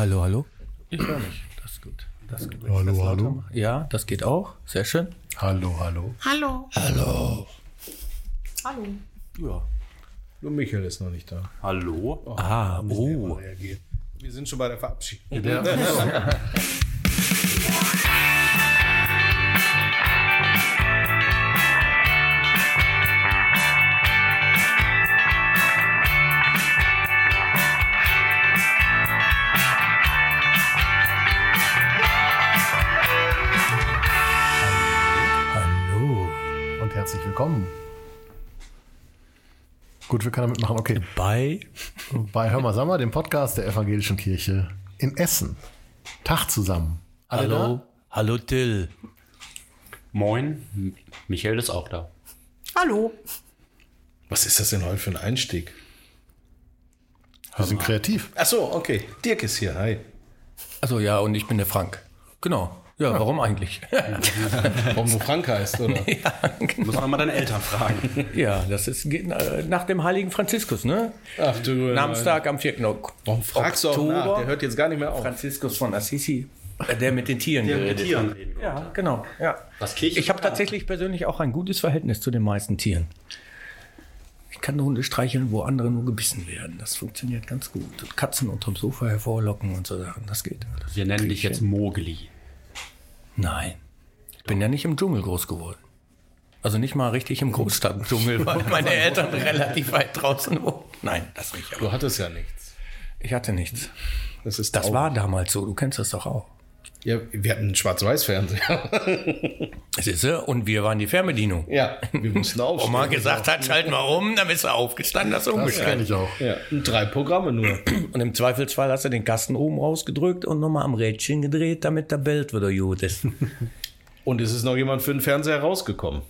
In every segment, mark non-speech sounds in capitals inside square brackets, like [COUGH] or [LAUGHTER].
hallo, hallo. Ich höre mich. Das ist gut. Das ist gut. Hallo, das hallo. Ja, das geht auch. Sehr schön. Hallo, hallo. Hallo. Hallo. Hallo. Ja. Nur Michael ist noch nicht da. Hallo? Ah, oh. Reagiert. Wir sind schon bei der Verabschiedung. Hallo. [LAUGHS] Gut, wir können damit machen. Okay. Bei Bei Hör mal Sommer, dem Podcast der Evangelischen Kirche in Essen. Tag zusammen. Alle Hallo. Hallo Till. Moin, Michael ist auch da. Hallo. Was ist das denn heute für ein Einstieg? Da? Wir sind kreativ. Ach so, okay. Dirk ist hier. Hi. Also ja, und ich bin der Frank. Genau. Ja, warum eigentlich? [LAUGHS] Warum du Frank heißt, oder? [LAUGHS] Muss man mal deine Eltern fragen. [LAUGHS] ja, das ist geht, äh, nach dem heiligen Franziskus, ne? Ach du. Namenstag am 4. Ok- Warum fragst du auch Oktober. nach? Der hört jetzt gar nicht mehr auf. Franziskus von Assisi. Äh, Der mit den Tieren geredet hat. Ja, genau. Ja. Was Kirche Ich habe tatsächlich persönlich auch ein gutes Verhältnis zu den meisten Tieren. Ich kann Hunde streicheln, wo andere nur gebissen werden. Das funktioniert ganz gut. Und Katzen unterm Sofa hervorlocken und so Sachen. Das geht. Wir nennen dich jetzt Mogli. Nein. Ich bin ja nicht im Dschungel groß geworden. Also nicht mal richtig im Großstadtdschungel, [LAUGHS] weil meine Eltern relativ weit draußen wohnen. Nein, das nicht. Aber Du hattest ja nichts. ich hatte nichts. Das ist Das war damals so. Du kennst das doch auch. Ja, wir hatten einen Schwarz-Weiß-Fernseher. [LAUGHS] Siehst du? Und wir waren die Fernbedienung. ja, wir mussten aufstehen. Oma gesagt hat, schalt mal um, dann bist du aufgestanden, hast du Das kenne umgeschaltet. ich auch. Ja, und drei Programme nur. [CLEARS THROAT] Und im Zweifelsfall hast du den Kasten oben rausgedrückt und nochmal am Rädchen gedreht, damit der Bild wieder gut ist. [LAUGHS] Und es ist noch jemand für den Fernseher rausgekommen.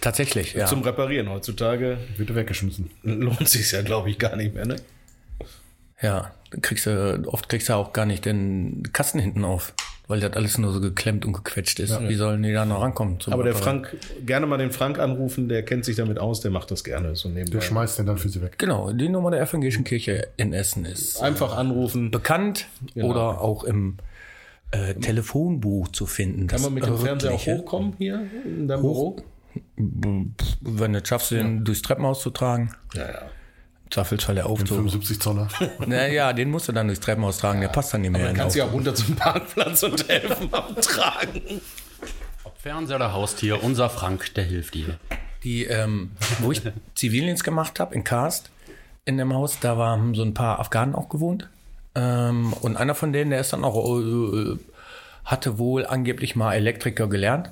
Tatsächlich, ja. Zum Reparieren. Heutzutage Wird weggeschmissen. lohnt sich ja, glaube ich, gar nicht mehr, ne? ja, kriegst du, oft kriegst du auch gar nicht den Kasten hinten auf, weil das alles nur so geklemmt und gequetscht ist. Wie sollen die da noch rankommen? Aber der? Frank, gerne mal den Frank anrufen, der kennt sich damit aus, der macht das gerne so nebenbei. Der schmeißt den dann für sie weg. Genau, die Nummer der evangelischen Kirche in Essen ist Einfach anrufen. bekannt Genau. oder auch im äh, Telefonbuch zu finden. Kann man mit dem Fernseher auch hochkommen hier in deinem Hoch? Büro? Wenn du es schaffst, den durchs Treppenhaus zu tragen, Ja, ja. Zweifelsfall der Aufzug. 75 Zoller. Naja, den musst du dann durchs Treppenhaus tragen, der passt dann nicht mehr. Dann in den kannst du ja runter zum Parkplatz und helfen am Tragen. Ob Fernseher oder Haustier, unser Frank, der hilft dir. Die, ähm, wo ich Zivildienst gemacht habe, in Karst, in dem Haus, da waren so ein paar Afghanen auch gewohnt. Ähm, und einer von denen, der ist dann auch, äh, hatte wohl angeblich mal Elektriker gelernt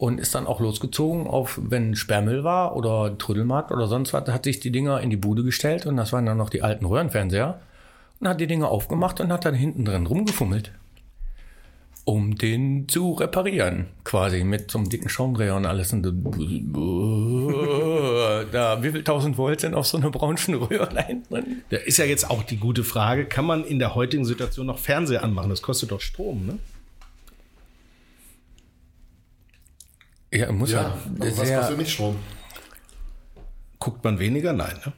und ist dann auch losgezogen auf, wenn Sperrmüll war oder Trödelmarkt oder sonst was, hat sich die Dinger in die Bude gestellt und das waren dann noch die alten Röhrenfernseher und hat die Dinger aufgemacht und hat dann hinten drin rumgefummelt. Um den zu reparieren, quasi mit so einem dicken Schraubendreher und alles. Und [LAUGHS] da, wie viel tausend Volt sind auf so einer braunschen Röhre da hinten drin? Da ist ja jetzt auch die gute Frage, kann man in der heutigen Situation noch Fernseher anmachen? Das kostet doch Strom, ne? Ja, muss Ja, ja, aber was kostet nicht Strom? Guckt man weniger? Nein, ne?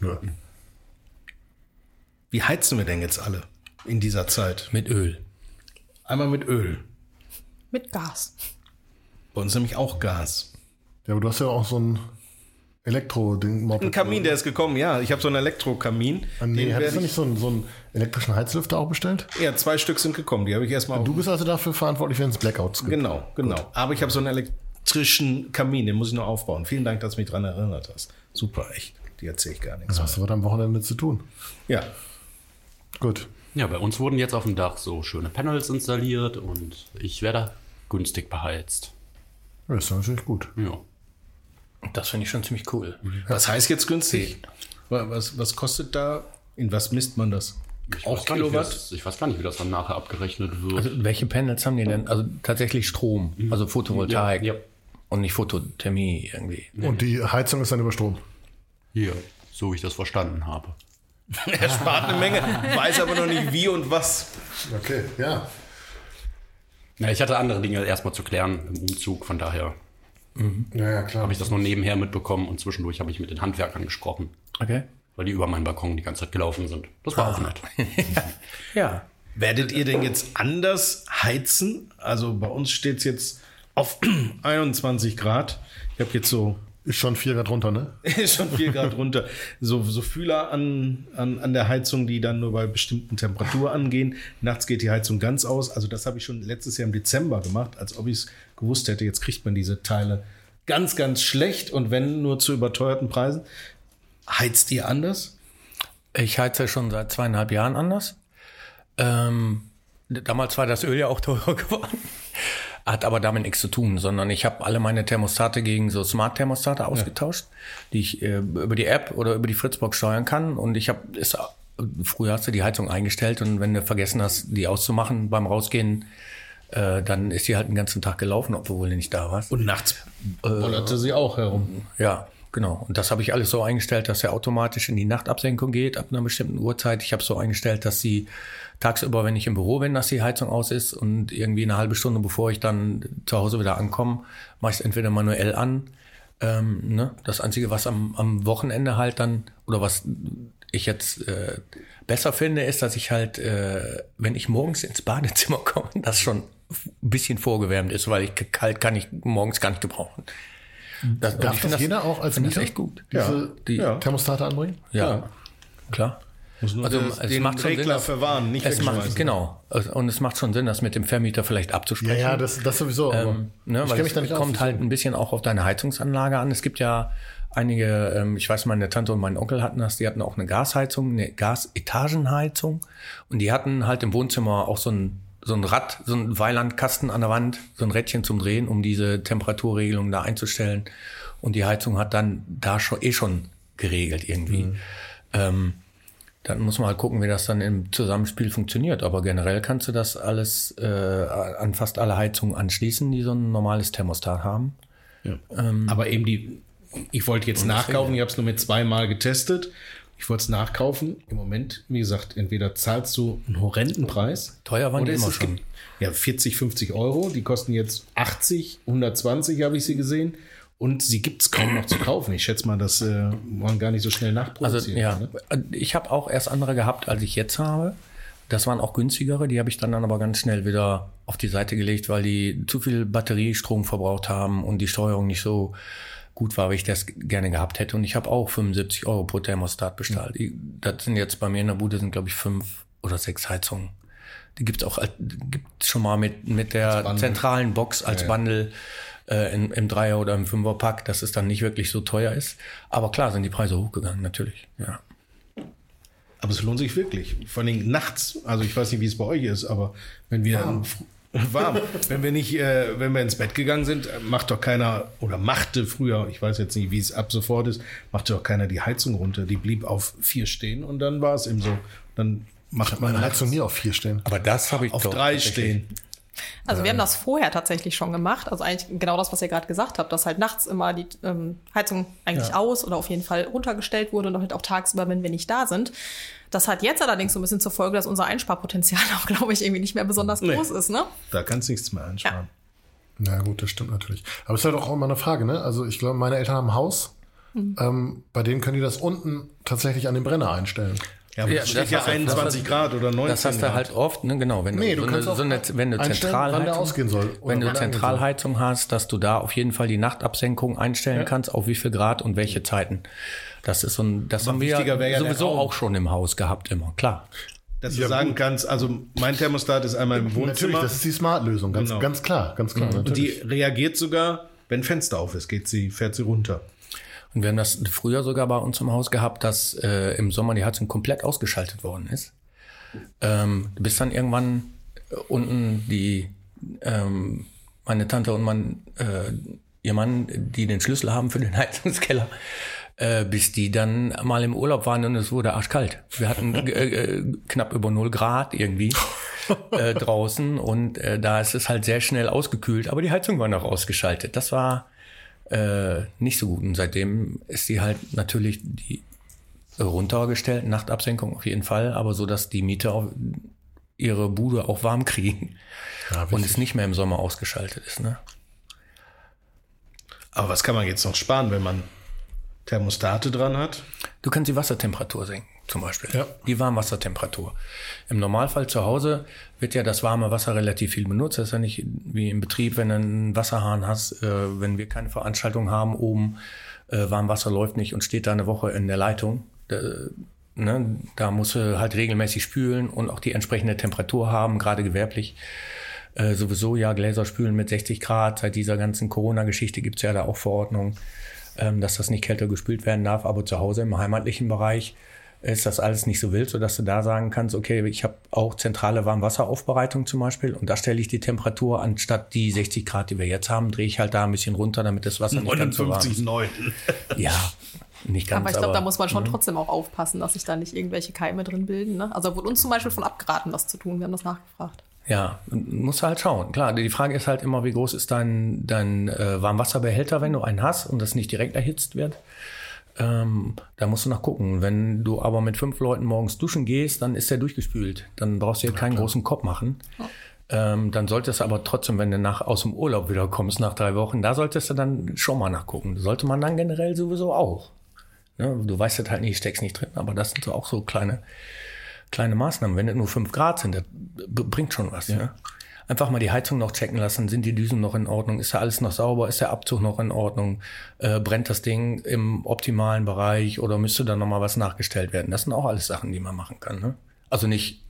Nö. Wie heizen wir denn jetzt alle in dieser Zeit? mit Öl. Einmal mit Öl. Mit Gas. Bei uns nämlich auch Gas. Ja, aber du hast ja auch so ein Elektro-Ding. Ein Kamin, der ist gekommen, ja. Ich habe so einen Elektrokamin. Ah, Nee, Den hattest du ich- nicht so einen, so einen elektrischen Heizlüfter auch bestellt? Ja, zwei Stück sind gekommen. Die habe ich erstmal. Du bist also dafür verantwortlich, wenn es Blackouts gibt. Genau, genau. Aber ich habe so einen elektrischen Kamin, den muss ich noch aufbauen. Vielen Dank, dass du mich daran erinnert hast. Super, echt. Die erzähle ich gar nichts. Was hast du was am Wochenende zu tun? Ja. Gut. Ja, bei uns wurden jetzt auf dem Dach so schöne Panels installiert und ich werde günstig beheizt. Ja, ist natürlich gut. Ja. Das finde ich schon ziemlich cool. Was heißt jetzt günstig? Wa- Was, was kostet da? In was misst man das? Ich Auch weiß gar nicht, wie Kilowatt? das, ich weiß gar nicht, wie das dann nachher abgerechnet wird. Also, welche Panels haben die denn? Also tatsächlich Strom, also Photovoltaik Ja, ja. und nicht Photothermie irgendwie. Und die Heizung ist dann über Strom. Hier, so wie ich das verstanden habe. [LAUGHS] Er spart eine Menge, weiß aber noch nicht wie und was. Okay, ja. Ja, ich hatte andere Dinge erstmal zu klären im Umzug, von daher Ja, ja, klar. habe ich das nur nebenher mitbekommen und zwischendurch habe ich mit den Handwerkern gesprochen. Okay. Weil weil die über meinen Balkon die ganze Zeit gelaufen sind. Das war auch nett. [LAUGHS] Ja. Werdet ihr denn jetzt anders heizen? Also bei uns steht es jetzt auf [CLEARS THROAT] 21 Grad. Ich habe jetzt so Ist schon vier Grad runter, ne? [LAUGHS] ist schon 4 Grad runter. So, so Fühler an, an, an der Heizung, die dann nur bei bestimmten Temperaturen angehen. Nachts geht die Heizung ganz aus. Also das habe ich schon letztes Jahr im Dezember gemacht, als ob ich es gewusst hätte. Jetzt kriegt man diese Teile ganz, ganz schlecht und wenn nur zu überteuerten Preisen. Heizt ihr anders? Ich heize schon seit zweieinhalb Jahren anders. Ähm, damals war das Öl ja auch teurer [LAUGHS] geworden. Hat aber damit nichts zu tun, sondern ich habe alle meine Thermostate gegen so Smart-Thermostate ausgetauscht, die ich äh, über die App oder über die Fritzbox steuern kann. Und ich habe es früher hast du die Heizung eingestellt und wenn du vergessen hast, die auszumachen beim Rausgehen, äh, dann ist die halt den ganzen Tag gelaufen, obwohl du nicht da warst. Und nachts bollerte sie auch herum. Ja, genau. Und das habe ich alles so eingestellt, dass er automatisch in die Nachtabsenkung geht ab einer bestimmten Uhrzeit. Ich habe so eingestellt, dass sie tagsüber, wenn ich im Büro bin, dass die Heizung aus ist und irgendwie eine halbe Stunde, bevor ich dann zu Hause wieder ankomme, mache ich es entweder manuell an. Ähm, ne? Das Einzige, was am, am Wochenende halt dann, oder was ich jetzt äh, besser finde, ist, dass ich halt, äh, wenn ich morgens ins Badezimmer [LAUGHS] komme, das schon ein bisschen vorgewärmt ist, weil ich kalt kann ich morgens gar nicht gebrauchen. Das, Darf ich das jeder auch als find das Mieter echt gut. diese Die- ja. Thermostate anbringen? Ja, klar. Also, es den macht schon Regler Sinn, verwahren, nicht Es macht, genau. Und es macht schon Sinn, das mit dem Vermieter vielleicht Ja, abzusprechen. ja, das, das sowieso. Ähm, ne, ich weil es kommt halt ein bisschen auch auf deine Heizungsanlage an. Es gibt ja einige, ähm, ich weiß, meine Tante und mein Onkel hatten das, die hatten auch eine Gasheizung, eine Gasetagenheizung und die hatten halt im Wohnzimmer auch so ein so ein Rad, so ein Weilandkasten an der Wand, so ein Rädchen zum Drehen, um diese Temperaturregelung da einzustellen. Und die Heizung hat dann da schon eh schon geregelt irgendwie. Ähm, dann muss man halt gucken, wie das dann im Zusammenspiel funktioniert. Aber generell kannst du das alles äh, an fast alle Heizungen anschließen, die so ein normales Thermostat haben. Aber eben die, ich wollte jetzt nachkaufen, ich habe es nur mit zweimal getestet. Ich wollte es nachkaufen. Im Moment, wie gesagt, entweder zahlst du einen horrenden Preis. Teuer waren die immer schon. Ja, 40, 50 Euro. Die kosten jetzt 80, 120 habe ich sie gesehen. Und sie gibt es kaum noch zu kaufen. Ich schätze mal, das äh, waren gar nicht so schnell Also nachproduziert. ja, ne? ich habe auch erst andere gehabt, als ich jetzt habe. Das waren auch günstigere, die habe ich dann, dann aber ganz schnell wieder auf die Seite gelegt, weil die zu viel Batteriestrom verbraucht haben und die Steuerung nicht so gut war, wie ich das gerne gehabt hätte. Und ich habe auch 75 Euro pro Thermostat bezahlt. Die- Das sind jetzt bei mir in der Bude sind glaube ich fünf oder sechs Heizungen. Die gibt's auch gibt's schon mal mit mit der Bundle. zentralen Box als Ja, ja. Äh, in, im Dreier oder im Fünfer Pack, dass es dann nicht wirklich so teuer ist. Aber klar sind die Preise hochgegangen, natürlich. Ja. Aber es lohnt sich wirklich. Vor allem nachts. Also ich weiß nicht, wie es bei euch ist, aber wenn wir warm, [LAUGHS] warm wenn wir nicht, äh, wenn wir ins Bett gegangen sind, macht doch keiner oder machte früher, ich weiß jetzt nicht, wie es ab sofort ist, machte doch keiner die Heizung runter. Die blieb auf vier stehen und dann war es eben so. Dann macht man Meine Heizung nie auf vier stehen. Aber das habe ich auf doch drei stehen. Also wir haben das vorher tatsächlich schon gemacht. Also eigentlich genau das, was ihr gerade gesagt habt, dass halt nachts immer die ähm, Heizung eigentlich Ja. aus oder auf jeden Fall runtergestellt wurde und halt auch tagsüber, wenn wir nicht da sind. Das hat jetzt allerdings so ein bisschen zur Folge, dass unser Einsparpotenzial [LAUGHS] auch, glaube ich, irgendwie nicht mehr besonders Nee. groß ist, ne? Da kannst du nichts mehr einsparen. Na gut, das stimmt natürlich. Aber es ist halt auch immer eine Frage, ne? Also ich glaube, meine Eltern haben ein Haus. Mhm. Ähm, bei denen können die das unten tatsächlich an den Brenner einstellen. Ja, aber Ja, steht das ja hast du- 21 Grad oder 19 Das hast du Grad. halt oft, ne, genau, wenn Nee, du, du so, kannst eine, auch so eine, wenn du Zentralheizung, ausgehen soll. Wenn du. Zentralheizung hast, dass du da auf jeden Fall die Nachtabsenkung einstellen kannst, auf wie viel Grad und welche Zeiten. Das ist so ein, das haben wir ja sowieso auch schon im Haus gehabt immer, klar. Dass du sagen kannst, also mein Thermostat ist einmal im Natürlich, Wohnzimmer das ist die Smart-Lösung, ganz, Genau. ganz klar, ganz klar. und die natürlich. reagiert sogar, wenn Fenster auf ist, geht sie, fährt sie runter. Und wir haben das früher sogar bei uns im Haus gehabt, dass äh, im Sommer die Heizung komplett ausgeschaltet worden ist. Ähm, bis dann irgendwann äh, unten die ähm, meine Tante und mein äh, ihr Mann, die den Schlüssel haben für den [LAUGHS] Heizungskeller, äh, bis die dann mal im Urlaub waren und es wurde arschkalt. Wir hatten äh, äh, knapp über 0 Grad irgendwie [LAUGHS] äh, draußen und äh, da ist es halt sehr schnell ausgekühlt, aber die Heizung war noch ausgeschaltet. Das war äh, nicht so gut. Und seitdem ist die halt natürlich die runtergestellt, Nachtabsenkung auf jeden Fall, aber so, dass die Mieter auch ihre Bude auch warm kriegen Ja, und es nicht mehr im Sommer ausgeschaltet ist. Ne? Aber was kann man jetzt noch sparen, wenn man Thermostate dran hat. Du kannst die Wassertemperatur senken, zum Beispiel. Ja. Die Warmwassertemperatur. Im Normalfall zu Hause wird ja das warme Wasser relativ viel benutzt. Das ist ja nicht wie im Betrieb, wenn du einen Wasserhahn hast, äh, wenn wir keine Veranstaltung haben, oben äh, Warmwasser läuft nicht und steht da eine Woche in der Leitung. Da, ne, da musst du halt regelmäßig spülen und auch die entsprechende Temperatur haben, gerade gewerblich. Äh, sowieso ja Gläser spülen mit 60 Grad. Seit dieser ganzen Corona-Geschichte gibt's ja da auch Verordnungen, ähm, dass das nicht kälter gespült werden darf. Aber zu Hause im heimatlichen Bereich ist das alles nicht so wild, sodass du da sagen kannst, okay, ich habe auch zentrale Warmwasseraufbereitung zum Beispiel und da stelle ich die Temperatur anstatt die 60 Grad, die wir jetzt haben, drehe ich halt da ein bisschen runter, damit das Wasser nicht ganz so warm ist. 59,9. Ja, nicht ganz. Aber ich glaube, da muss man schon trotzdem auch aufpassen, dass sich da nicht irgendwelche Keime drin bilden. Ne? Also wurde uns zum Beispiel von abgeraten, das zu tun. Wir haben das nachgefragt. Ja, musst du halt schauen. Klar, die Frage ist halt immer, wie groß ist dein, dein äh, Warmwasserbehälter, wenn du einen hast und das nicht direkt erhitzt wird. Ähm, da musst du noch gucken. Wenn du aber mit fünf Leuten morgens duschen gehst, dann ist der durchgespült. Dann brauchst du dir keinen großen Kopf machen. Ähm, dann solltest du aber trotzdem, wenn du nach, aus dem Urlaub wieder kommst nach drei Wochen, da solltest du dann schon mal nachgucken. Sollte man dann generell sowieso auch. Ne? Du weißt das halt nicht, steckst nicht drin, aber das sind so auch so kleine, kleine Maßnahmen. Wenn es nur fünf Grad sind, das bringt schon was. Ne? Einfach mal die Heizung noch checken lassen. Sind die Düsen noch in Ordnung? Ist da alles noch sauber? Ist der Abzug noch in Ordnung? Äh, brennt das Ding im optimalen Bereich oder müsste da nochmal was nachgestellt werden? Das sind auch alles Sachen, die man machen kann. Ne? Also nicht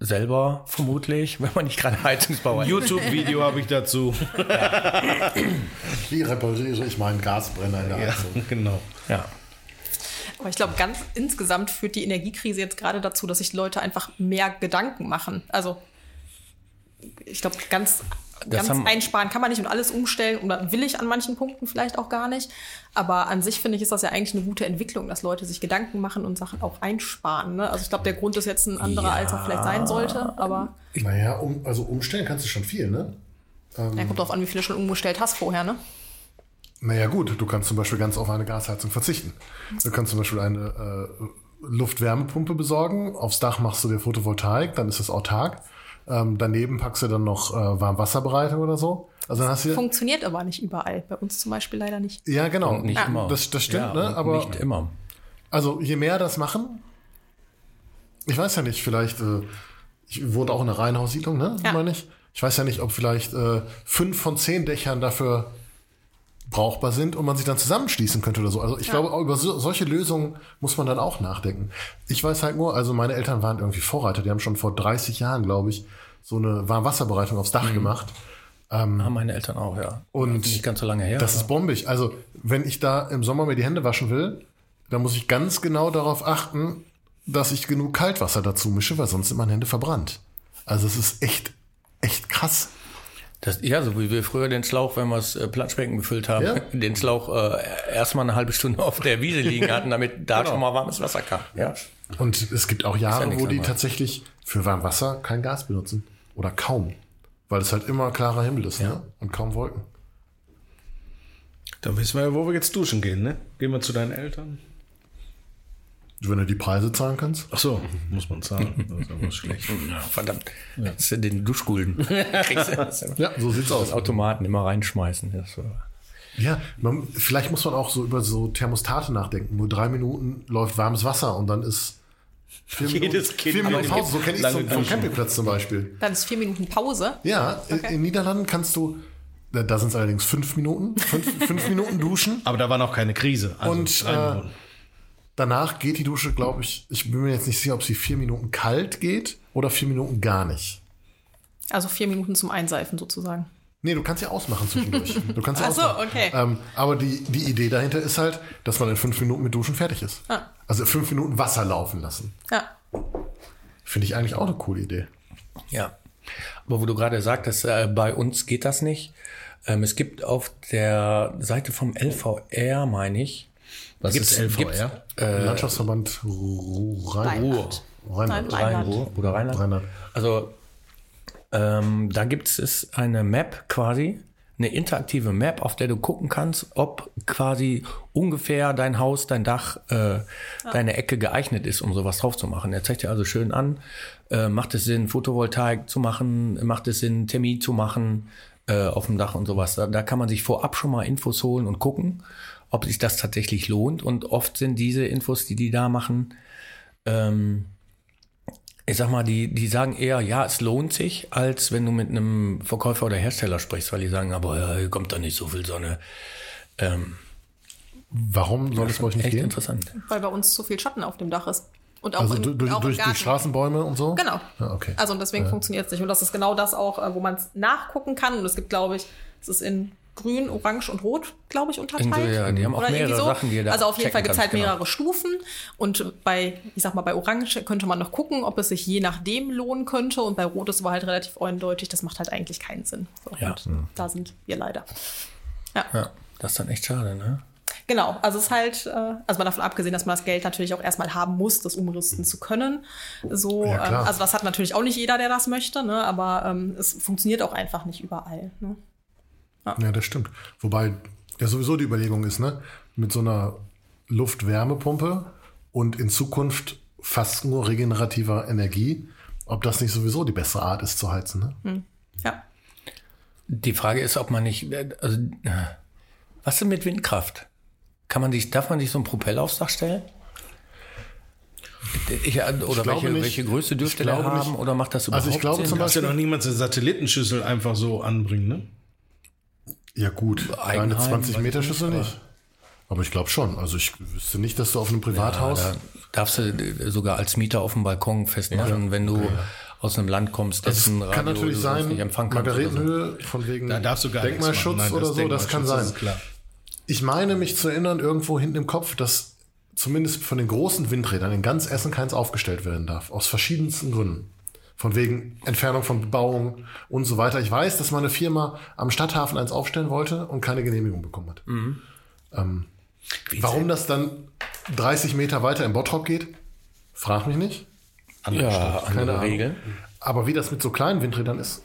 selber vermutlich, [LAUGHS] wenn man nicht gerade Heizungsbauer ist. YouTube-Video habe ich dazu. [LAUGHS] Wie repariere ich meinen Gasbrenner in der Ja, Heizung? genau. Ja. Aber ich glaube, ganz insgesamt führt die Energiekrise jetzt gerade dazu, dass sich Leute einfach mehr Gedanken machen. Also ich glaube, ganz, Das ganz haben- einsparen kann man nicht und alles umstellen oder will ich an manchen Punkten vielleicht auch gar nicht. Aber an sich finde ich, ist das ja eigentlich eine gute Entwicklung, dass Leute sich Gedanken machen und Sachen auch einsparen. Ne? Also ich glaube, der Grund ist jetzt ein anderer, als er vielleicht sein sollte. Aber Naja, um, also umstellen kannst du schon viel, ne? ja, kommt darauf an, wie viele schon umgestellt hast vorher. Ne? Naja gut, du kannst zum Beispiel ganz auf eine Gasheizung verzichten. Du kannst zum Beispiel eine äh, Luftwärmepumpe besorgen, aufs Dach machst du dir Photovoltaik, dann ist es autark. Ähm, daneben packst du dann noch äh, Warmwasserbereitung oder so. Also dann hast du Funktioniert aber nicht überall. Bei uns zum Beispiel leider nicht. ja genau, Und nicht immer. Das, das stimmt, ja, ne? Aber nicht immer. also je mehr das machen, ich weiß ja nicht, vielleicht, äh, ich wohne auch in einer Reihenhaussiedlung, ne? Ja. Meine ich. Ich weiß ja nicht, ob vielleicht äh, fünf von zehn Dächern dafür brauchbar sind und man sich dann zusammenschließen könnte oder so. Also ich glaube, über so, solche Lösungen muss man dann auch nachdenken. Ich weiß halt nur, also meine Eltern waren irgendwie Vorreiter, die haben schon vor 30 Jahren, glaube ich, so eine Warmwasserbereitung aufs Dach gemacht. Haben meine Eltern auch, ja. Und nicht ganz so lange her. Das ist bombig. Also, wenn ich da im Sommer mir die Hände waschen will, dann muss ich ganz genau darauf achten, dass ich genug Kaltwasser dazu mische, weil sonst sind meine Hände verbrannt. Also, es ist echt, echt krass. Das, ja, so wie wir früher den Schlauch, wenn wir das äh, Planschbecken befüllt haben, Ja. [LAUGHS] den Schlauch äh, erstmal eine halbe Stunde auf der Wiese liegen [LAUGHS] hatten, damit da Genau. schon mal warmes Wasser kam. Ja. Und es gibt auch Jahre, nichts wo die anderes. tatsächlich für Warmwasser kein Gas benutzen. Oder kaum. Weil es halt immer klarer Himmel ist ne? und kaum Wolken. Dann wissen wir ja, wo wir jetzt duschen gehen, ne? Gehen wir zu deinen Eltern? Wenn du die Preise zahlen kannst. Ach so, muss man zahlen. Das ist aber schlecht. [LAUGHS] Ja, verdammt. Das sind den Duschgulden. [LAUGHS] Kriegst du das Ja, so sieht's aus. Automaten immer reinschmeißen. Das Ja, man, vielleicht muss man auch so über so Thermostate nachdenken. Nur drei Minuten läuft warmes Wasser und dann ist vier [LAUGHS] Jedes Minuten, Kind vier Minuten Pause. So kenne ich es vom. Campingplatz zum Beispiel. Dann ist vier Minuten Pause. Ja, in- in Niederlanden kannst du, da, da sind es allerdings fünf Minuten, fünf, fünf Minuten duschen. Aber da war noch keine Krise. Also Und, drei äh, Minuten. Danach geht die Dusche, glaube ich, ich bin mir jetzt nicht sicher, ob sie vier Minuten kalt geht oder vier Minuten gar nicht. Also vier Minuten zum Einseifen sozusagen. Nee, du kannst ja ausmachen zwischendurch. [LAUGHS] Du kannst ja Ach so, ausmachen. okay. Ähm, aber die, die Idee dahinter ist halt, dass man in fünf Minuten mit Duschen fertig ist. Ah. Also fünf Minuten Wasser laufen lassen. Ja. Finde ich eigentlich auch eine coole Idee. Ja. Aber wo du gerade sagtest, äh, bei uns geht das nicht. Ähm, es gibt auf der Seite vom LVR, meine ich, Was gibt's- ist LVR? gibt's, äh, Landschaftsverband Ru- Rhein Rheinland. Oder Rheinland. Rheinland. Also ähm, da gibt es eine Map quasi, eine interaktive Map, auf der du gucken kannst, ob quasi ungefähr dein Haus, dein Dach, äh, deine Ecke geeignet ist, um sowas drauf zu machen. Er zeigt dir also schön an, äh, macht es Sinn, Photovoltaik zu machen, macht es Sinn, Thermie zu machen äh, auf dem Dach und sowas. Da, da kann man sich vorab schon mal Infos holen und gucken. Ob sich das tatsächlich lohnt. Und oft sind diese Infos, die die da machen, ähm, ich sag mal, die, die sagen eher, ja, es lohnt sich, als wenn du mit einem Verkäufer oder Hersteller sprichst, weil die sagen, aber ja, hier kommt da nicht so viel Sonne. Ähm, Warum soll es bei euch nicht echt gehen? interessant. Weil bei uns zu viel Schatten auf dem Dach ist. Und auch Also in, du- durch, auch durch, durch Straßenbäume und so? Genau. Ja, okay. Also und deswegen funktioniert es nicht. Und das ist genau das auch, äh, wo man es nachgucken kann. Und es gibt, glaube ich, es ist in Grün, Orange und Rot, glaube ich, unterteilt. Ja, die haben auch Oder mehrere Sachen, die da Also auf jeden Fall gibt es halt genau. mehrere Stufen. Und bei, ich sag mal, bei Orange könnte man noch gucken, ob es sich je nachdem lohnen könnte. Und bei Rot ist aber halt relativ eindeutig, das macht halt eigentlich keinen Sinn. So, Ja. und da sind wir leider. Ja, das ist dann echt schade, ne? Genau, also es ist halt, äh, also mal davon abgesehen, dass man das Geld natürlich auch erstmal haben muss, das umrüsten zu können. So, Ja, ähm, also das hat natürlich auch nicht jeder, der das möchte, ne? aber ähm, es funktioniert auch einfach nicht überall. Ne? Ja, das stimmt. Wobei ja sowieso die Überlegung ist, ne, mit so einer Luft-Wärmepumpe und in Zukunft fast nur regenerativer Energie, ob das nicht sowieso die bessere Art ist zu heizen. Ne? Ja. Die Frage ist, ob man nicht, also, äh, was denn mit Windkraft? Kann man sich, darf man sich so einen Propeller aufs Dach stellen? Ich, äh, oder glaube welche, nicht. welche Größe dürfte Ich der haben? nicht. Oder macht das überhaupt Also ich glaube Sinn? zum Darfst ja Beispiel- noch niemand eine Satellitenschüssel einfach so anbringen, ne? Ja gut, eine Eigenheim, 20 weiß Meter ich Schüssel nicht, nicht. Aber ich glaube schon. Also ich wüsste nicht, dass du auf einem Privathaus... Ja, da darfst du äh, sogar als Mieter auf dem Balkon festmachen, wenn du aus einem Land kommst, das dessen kann Radio natürlich sein, nicht empfangen kannst. oder so. Margaretenhöhe von wegen Da darfst du gar Denkmalschutz. Nein, oder so, das kann sein. Denkmalschutz, ist klar. Ich meine mich zu erinnern, irgendwo hinten im Kopf, dass zumindest von den großen Windrädern in ganz Essen keins aufgestellt werden darf. Aus verschiedensten Gründen. Von wegen Entfernung von Bebauung und so weiter. Ich weiß, dass meine Firma am Stadthafen eins aufstellen wollte und keine Genehmigung bekommen hat. Ähm, warum das dann 30 Meter weiter im Bottrop geht, frag mich nicht. Ja, Keine andere Ahnung. Regeln. Aber wie das mit so kleinen Windrädern ist,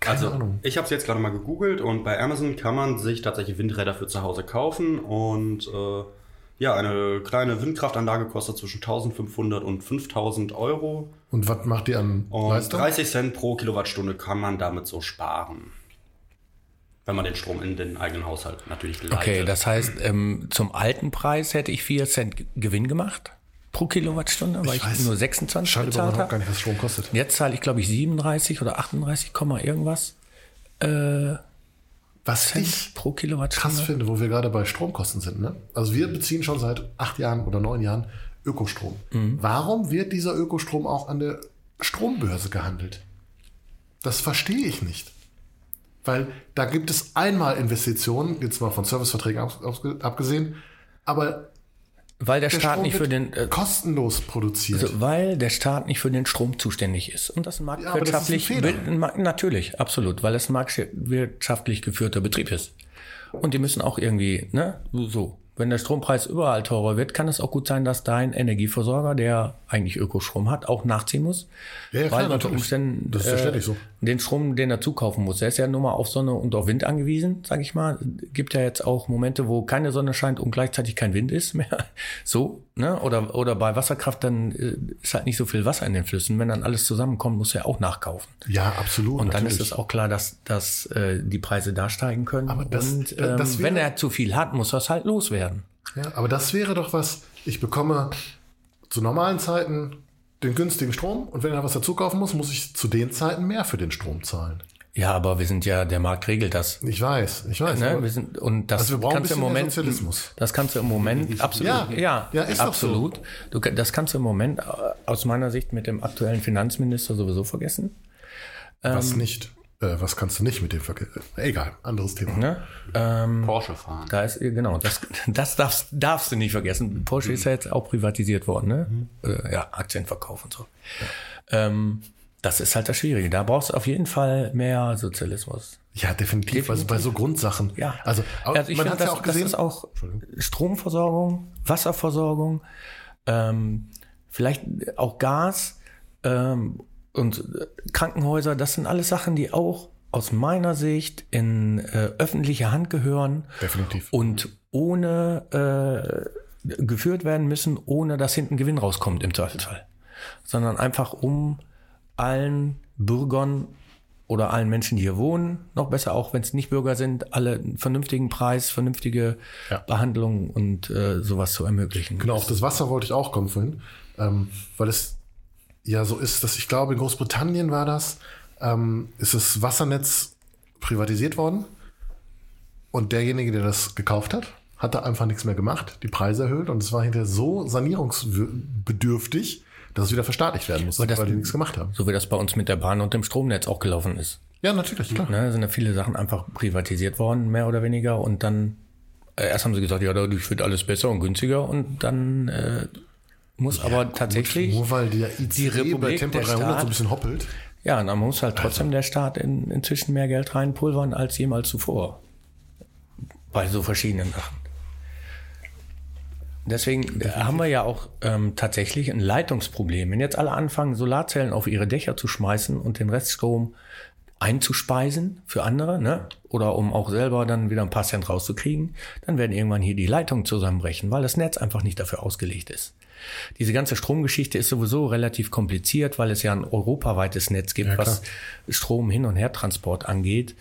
keine Also, Ahnung. ich habe es jetzt gerade mal gegoogelt und bei Amazon kann man sich tatsächlich Windräder für zu Hause kaufen und äh, ja, eine kleine Windkraftanlage kostet zwischen 1500 und 5000 Euro Und was macht die an und Leistung? 30 Cent pro Kilowattstunde kann man damit so sparen. Wenn man den Strom in den eigenen Haushalt natürlich leitet. Okay, das heißt, ähm, zum alten Preis hätte ich 4 Cent Gewinn gemacht pro Kilowattstunde, weil ich, weiß. nur 26 Schade bezahlt überhaupt gar habe. nicht, was Strom kostet. Jetzt zahle ich, glaube ich, 37 oder 38, Komma irgendwas äh, Was Cent ich pro krass Kilowattstunde. finde, wo wir gerade bei Stromkosten sind. Ne? Also wir beziehen schon seit acht Jahren oder neun Jahren Ökostrom. Mhm. Warum wird dieser Ökostrom auch an der Strombörse gehandelt? Das verstehe ich nicht. Weil da gibt es einmal Investitionen, jetzt mal von Serviceverträgen abgesehen, aber Weil der, der Staat Strom nicht für den äh, kostenlos produziert. also, weil der Staat nicht für den Strom zuständig ist. Und das ein aber das ist ein marktwirtschaftlich, natürlich, absolut, weil es ein marktwirtschaftlich geführter Betrieb ist. Und die müssen auch irgendwie, ne, so. Wenn der Strompreis überall teurer wird, kann es auch gut sein, dass dein Energieversorger, der eigentlich Ökostrom hat, auch nachziehen muss. Ja, ja, klar, weil unter natürlich. Umständen Das ist ja äh, so. den Strom, den er zukaufen muss. Der ist ja nur mal auf Sonne und auf Wind angewiesen, sage ich mal. Gibt ja jetzt auch Momente, wo keine Sonne scheint und gleichzeitig kein Wind ist mehr. [LAUGHS] So, ne? Oder, oder bei Wasserkraft, dann äh, ist halt nicht so viel Wasser in den Flüssen. Wenn dann alles zusammenkommt, muss er auch nachkaufen. ja, absolut. Und dann natürlich. ist es auch klar, dass, dass äh, die Preise da steigen können. Aber das- und das- das ähm, wenn wäre- er zu viel hat, muss das halt loswerden. Ja, aber das wäre doch was, ich bekomme zu normalen Zeiten den günstigen Strom und wenn er was dazu kaufen muss, muss ich zu den Zeiten mehr für den Strom zahlen. Ja, aber wir sind ja, der Markt regelt das. Ich weiß, ich weiß. Ne? Wir sind, und das Also wir brauchen kannst du im ein bisschen Moment, Sozialismus. das kannst du im Moment absolut, Ja, ja, ja, ist doch absolut. Du, kann- das kannst du im Moment äh, aus meiner Sicht mit dem aktuellen Finanzminister sowieso vergessen. was ähm, nicht? Äh, was kannst du nicht mit dem Verkehr? Egal, anderes Thema. Ne? Ähm, Porsche fahren. da ist genau das, [LAUGHS] das darfst, darfst du nicht vergessen. Porsche ist ja jetzt auch privatisiert worden, ne? Äh, ja, Aktienverkauf und so. Ähm, das ist halt das Schwierige. Da brauchst du auf jeden Fall mehr Sozialismus. Ja, definitiv. Also bei so Grundsachen. Ja, Also, also ich man finde, hat ja das, das ist auch Stromversorgung, Wasserversorgung, ähm, vielleicht auch Gas ähm, und äh, Krankenhäuser. Das sind alles Sachen, die auch aus meiner Sicht in äh, öffentliche Hand gehören Definitiv. und ohne äh, geführt werden müssen, ohne dass hinten Gewinn rauskommt im Zweifelsfall, sondern einfach um allen Bürgern oder allen Menschen, die hier wohnen, noch besser auch, wenn es nicht Bürger sind, alle einen vernünftigen Preis, vernünftige Ja. Behandlung und äh, sowas zu ermöglichen. Genau, auf das Wasser wollte ich auch kommen vorhin, ähm, weil es ja so ist, dass ich glaube, in Großbritannien war das, ähm, ist das Wassernetz privatisiert worden und derjenige, der das gekauft hat, hat da einfach nichts mehr gemacht, die Preise erhöht und es war hinterher so sanierungsbedürftig, dass es wieder verstaatlicht werden musste, Aber das- weil die nichts gemacht haben. So wie das bei uns mit der Bahn und dem Stromnetz auch gelaufen ist. Ja, natürlich, klar. Ne, sind ja viele Sachen einfach privatisiert worden, mehr oder weniger. Und dann, äh, erst haben sie gesagt, ja, dadurch wird alles besser und günstiger. Und dann äh, muss aber tatsächlich, Nur weil der ICE bei Republik, Tempo der 300 so ein Staat- bisschen hoppelt. ja, dann muss halt trotzdem der Staat in, inzwischen mehr Geld reinpulvern als jemals zuvor. Bei so verschiedenen Sachen. Deswegen haben wir ja auch ähm, tatsächlich ein Leitungsproblem. Wenn jetzt alle anfangen, Solarzellen auf ihre Dächer zu schmeißen und den Reststrom einzuspeisen für andere, ne? oder um auch selber dann wieder ein paar Cent rauszukriegen, dann werden irgendwann hier die Leitungen zusammenbrechen, weil das Netz einfach nicht dafür ausgelegt ist. Diese ganze Stromgeschichte ist sowieso relativ kompliziert, weil es ja ein europaweites Netz gibt, Ja, was Strom hin und her Transport angeht,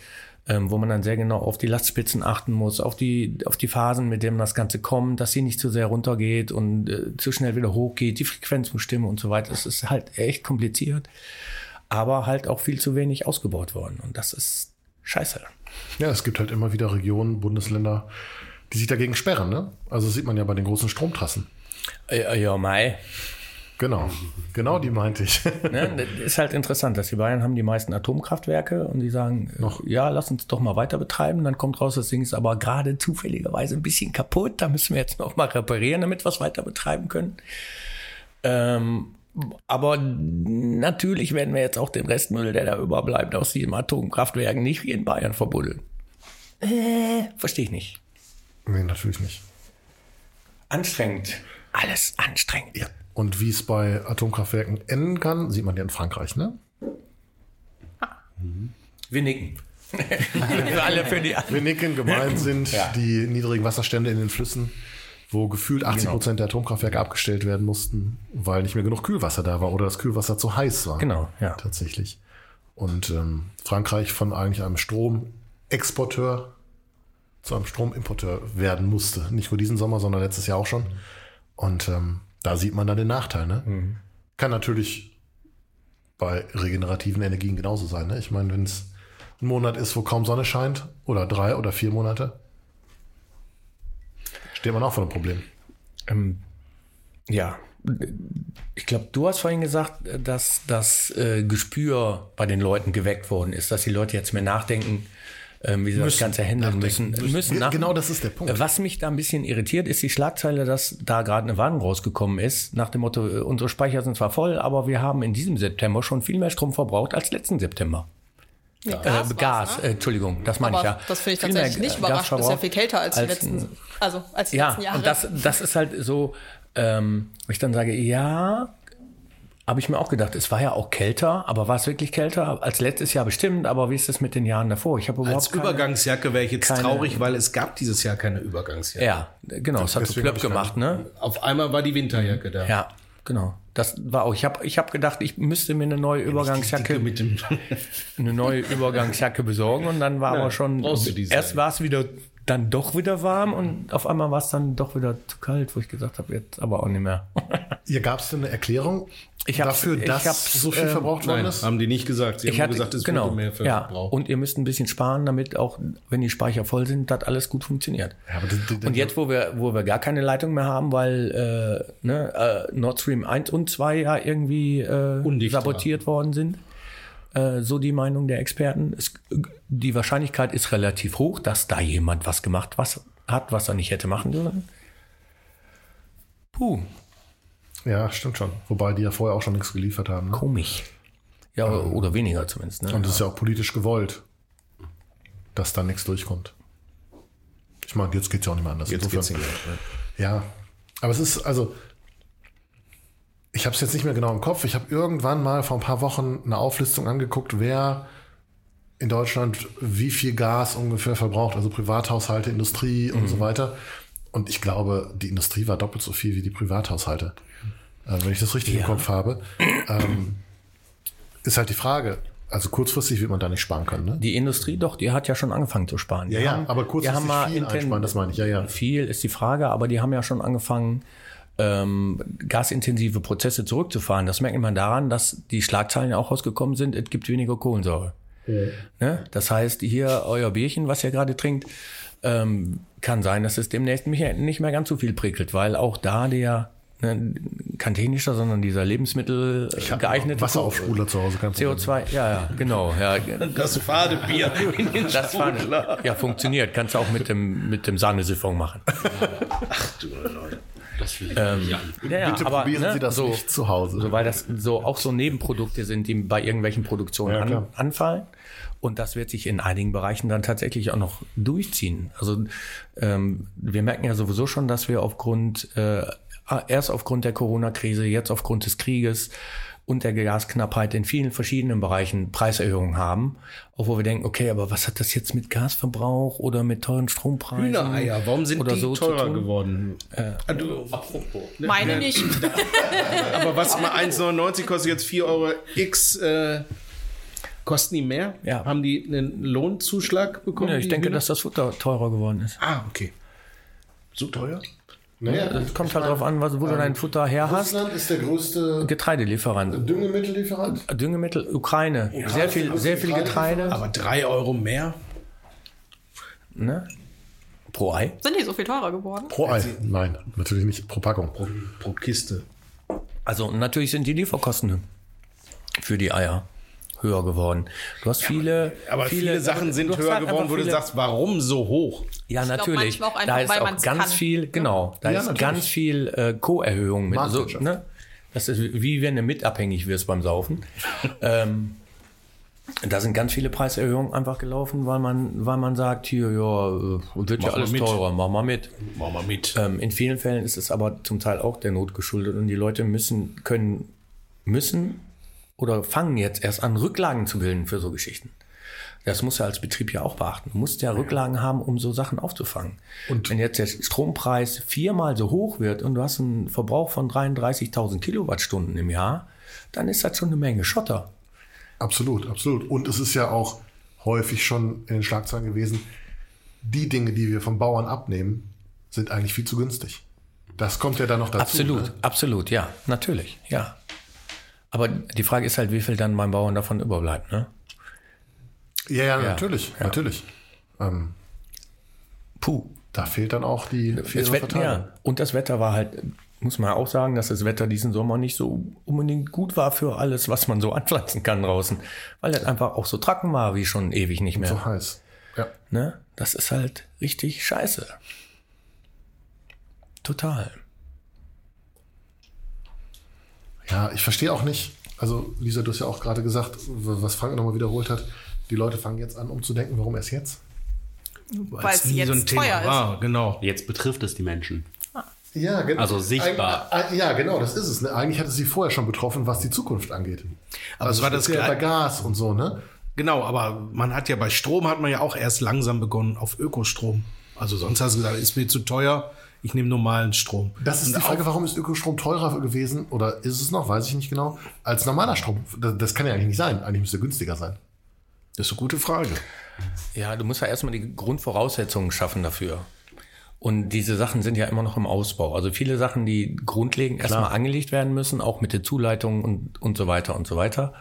ähm, wo man dann sehr genau auf die Lastspitzen achten muss, auf die auf die Phasen, mit denen das Ganze kommt, dass sie nicht zu sehr runtergeht und äh, zu schnell wieder hochgeht, die Frequenz muss stimmen und so weiter. Das ist halt echt kompliziert, aber halt auch viel zu wenig ausgebaut worden und das ist scheiße. Ja, es gibt halt immer wieder Regionen, Bundesländer, die sich dagegen sperren. Ne? Also sieht man ja bei den großen Stromtrassen. Äh, ja, Mai. Genau, genau die meinte ich. Ne? Das ist halt interessant, dass die Bayern haben die meisten Atomkraftwerke und die sagen, noch. ja, lass uns doch mal weiter betreiben. Dann kommt raus, das Ding ist aber gerade zufälligerweise ein bisschen kaputt. Da müssen wir jetzt noch mal reparieren, damit wir es weiter betreiben können. Ähm, aber natürlich werden wir jetzt auch den Restmüll, der da überbleibt, aus diesen Atomkraftwerken nicht wie in Bayern verbuddeln. Äh, verstehe ich nicht. nee, natürlich nicht. Anstrengend. Alles anstrengend. Ja. Und wie es bei Atomkraftwerken enden kann, sieht man ja in Frankreich, ne? Wir nicken. [LAUGHS] für alle für die Wir nicken, gemeint sind Ja. die niedrigen Wasserstände in den Flüssen, wo gefühlt 80 Prozent der Atomkraftwerke abgestellt werden mussten, weil nicht mehr genug Kühlwasser da war oder das Kühlwasser zu heiß war. Genau, ja. Tatsächlich. Und ähm, Frankreich von eigentlich einem Stromexporteur zu einem Stromimporteur werden musste. Nicht nur diesen Sommer, sondern letztes Jahr auch schon. Und ähm, da sieht man dann den Nachteil. Ne? Kann natürlich bei regenerativen Energien genauso sein. Ne? Ich meine, wenn es ein Monat ist, wo kaum Sonne scheint, oder drei oder vier Monate, steht man auch vor einem Problem. Ähm, ja, ich glaube, du hast vorhin gesagt, dass das äh, Gespür bei den Leuten geweckt worden ist, dass die Leute jetzt mehr nachdenken, ähm, wie sie das Ganze handeln müssen. müssen Ge- nach- genau das ist der Punkt. Was mich da ein bisschen irritiert, ist die Schlagzeile, dass da gerade eine Warnung rausgekommen ist, nach dem Motto, äh, unsere Speicher sind zwar voll, aber wir haben in diesem September schon viel mehr Strom verbraucht als letzten September. Nee, Äh, war's, Gas, ne? äh, Entschuldigung, das meine ich ja. das finde ich Viel mehr tatsächlich nicht überraschend. Das ist ja viel kälter als die als letzten, also als die ja, letzten Jahre. und das, das ist halt so, ähm, wo ich dann sage, ja, habe ich mir auch gedacht, es war ja auch kälter, aber war es wirklich kälter als letztes Jahr bestimmt, aber wie ist es mit den Jahren davor? Ich habe überhaupt Als keine- Übergangsjacke wäre ich jetzt keine- traurig, weil es gab dieses Jahr keine Übergangsjacke. Ja, genau, es hat so plöpp gemacht, ne? Auf einmal war die Winterjacke da. Ja, genau. Das war auch, ich habe ich hab gedacht, ich müsste mir eine neue Übergangsjacke, mit dem [LAUGHS] eine neue Übergangsjacke besorgen und dann war aber schon, erst war es wieder dann doch wieder warm und auf einmal war es dann doch wieder zu kalt, wo ich gesagt habe, jetzt aber auch nicht mehr. [LAUGHS] Hier gab es denn eine Erklärung Ich hab's- dafür, ich dass hab's, so viel ähm, verbraucht worden Nein, ist? haben die nicht gesagt. Sie haben Ich nur hatte, gesagt, es genau, wurde mehr für ja. Verbrauch. Und ihr müsst ein bisschen sparen, damit auch, wenn die Speicher voll sind, das alles gut funktioniert. Ja, aber das- das- und jetzt, wo wir, wo wir gar keine Leitung mehr haben, weil äh, ne, äh, Nord Stream 1 und 2 ja irgendwie äh, sabotiert worden sind, äh, so die Meinung der Experten, es, die Wahrscheinlichkeit ist relativ hoch, dass da jemand was gemacht was, hat, was er nicht hätte machen dürfen. Puh, Ja, stimmt schon. Wobei die ja vorher auch schon nichts geliefert haben. Ne? komisch. Ja, oder weniger zumindest. Ne? Und es ist ja auch politisch gewollt, dass da nichts durchkommt. Ich meine, jetzt geht's ja auch nicht mehr anders. Jetzt geht's nicht mehr. Ja, aber es ist also, ich habe es jetzt nicht mehr genau im Kopf. Ich habe irgendwann mal vor ein paar Wochen eine Auflistung angeguckt, wer in Deutschland wie viel Gas ungefähr verbraucht, also Privathaushalte, Industrie und so weiter. Und ich glaube, die Industrie war doppelt so viel wie die Privathaushalte, äh, wenn ich das richtig im Ja. Kopf habe. Ähm, ist halt die Frage, Also kurzfristig wird man da nicht sparen können, ne? Die Industrie, doch, die hat ja schon angefangen zu sparen. Ja, Die ja, haben, aber kurzfristig haben viel einsparen, das meine ich, ja, ja. Viel ist die Frage, aber die haben ja schon angefangen, ähm, gasintensive Prozesse zurückzufahren. Das merkt man daran, dass die Schlagzeilen ja auch rausgekommen sind, es gibt weniger Kohlensäure. Ne? Das heißt, hier euer Bierchen, was ihr gerade trinkt, ähm, kann sein, dass es demnächst nicht mehr- ganz so viel prickelt, weil auch da der ne, kein technischer, sondern dieser Lebensmittel äh, geeignete Wasseraufsprudler zu Hause, kein Problem. CO2, ja, ja, genau. Ja, Das fade Bier in den das war, ja, funktioniert. Kannst du auch mit dem, mit dem Sahnesiphon machen. Das will ich Ähm, nicht an. Ja, ja, Bitte aber, probieren ne, Sie das so, nicht zu Hause. So, weil das so auch so Nebenprodukte sind, die bei irgendwelchen Produktionen Ja, an, anfallen. Und das wird sich in einigen Bereichen dann tatsächlich auch noch durchziehen. Also ähm, wir merken ja sowieso schon, dass wir aufgrund äh, erst aufgrund der Corona-Krise, jetzt aufgrund des Krieges und der Gasknappheit in vielen verschiedenen Bereichen Preiserhöhungen haben, auch wo wir denken, okay, aber was hat das jetzt mit Gasverbrauch oder mit teuren Strompreisen Hühnereier, warum sind oder die so teurer geworden? Ah, du, Meine nicht. [LAUGHS] aber was mal 1,99 kostet jetzt 4 Euro X, äh, kosten die mehr? Ja. Haben die einen Lohnzuschlag bekommen? Ja, ich denke, Hühner? dass das Futter teurer geworden ist. Ah, okay. So teuer? Naja, Das kommt halt drauf an, was, wo du dein Futter her hast. Russland ist der größte Getreidelieferant. Düngemittellieferant. Düngemittel, Ukraine. Sehr viel, sehr viel Getreide. Aber 3 Euro mehr? Ne? Pro Ei. Sind die so viel teurer geworden? Pro Ei. Nein, natürlich nicht. Pro Packung. Pro, pro Kiste. Also natürlich sind die Lieferkosten für die Eier höher geworden. Du hast viele, Aber viele, Sachen sind höher halt geworden, wo du viele- sagst, warum so hoch? Ja, glaub, natürlich. auch einfach, da ist weil auch ganz kann. viel, genau, da Ja, ist natürlich. ganz viel äh, Co-Erhöhung mit. So, Marktwirtschaft. ne? Das ist wie wenn du mitabhängig wirst beim Saufen. [LAUGHS] ähm, da sind ganz viele Preiserhöhungen einfach gelaufen, weil man, weil man sagt, hier, ja, äh, wird ja mal alles mit. teurer, mach mal mit. Machen wir mit. Ähm, in vielen Fällen ist es aber zum Teil auch der Not geschuldet und die Leute müssen, können, müssen oder fangen jetzt erst an, Rücklagen zu bilden für so Geschichten. Das muss ja als Betrieb ja auch beachten. Du musst ja Rücklagen haben, um so Sachen aufzufangen. Und wenn jetzt der Strompreis viermal so hoch wird und du hast einen Verbrauch von 33.000 Kilowattstunden im Jahr, dann ist das schon eine Menge Schotter. Absolut, absolut. Und es ist ja auch häufig schon in den Schlagzeilen gewesen, die Dinge, die wir vom Bauern abnehmen, sind eigentlich viel zu günstig. Das kommt ja dann noch dazu. Absolut, Ne? absolut, ja, natürlich, ja. Aber die Frage ist halt, wie viel dann beim Bauern davon überbleibt, ne? Ja, ja, natürlich, natürlich. Ähm, Puh. da fehlt dann auch die faire Das Wetter, ja. Und das Wetter war halt, muss man auch sagen, dass das Wetter diesen Sommer nicht so unbedingt gut war für alles, was man so [LAUGHS] anpflanzen kann draußen. Weil es einfach auch so trocken war wie schon ewig nicht mehr. So heiß. Ja. Ne? Das ist halt richtig scheiße. Total. Ja, ich verstehe auch nicht. Also, Lisa, du hast ja auch gerade gesagt, was Frank nochmal wiederholt hat. Die Leute fangen jetzt an, umzudenken, warum erst jetzt? Weil es nie jetzt teuer ist. war. Genau. Jetzt betrifft es die Menschen. Ja, genau. Also sichtbar. Ja, genau, das ist es. Ne? Eigentlich hatte sie vorher schon betroffen, was die Zukunft angeht. Aber also es war das speziell bei Gas und so, ne? Genau, aber man hat ja bei Strom hat man ja auch erst langsam begonnen auf Ökostrom. Also sonst hast du gesagt, ist mir zu teuer, ich nehme normalen Strom. Das ist Und die Frage, warum ist Ökostrom teurer gewesen oder ist es noch, weiß ich nicht genau, als normaler Strom? Das, das kann ja eigentlich nicht sein. Eigentlich müsste er günstiger sein. Das ist eine gute Frage. Ja, du musst ja erstmal die Grundvoraussetzungen schaffen dafür. Und diese Sachen sind ja immer noch im Ausbau. Also viele Sachen, die grundlegend erstmal angelegt werden müssen, auch mit der Zuleitung und, und so weiter und so weiter.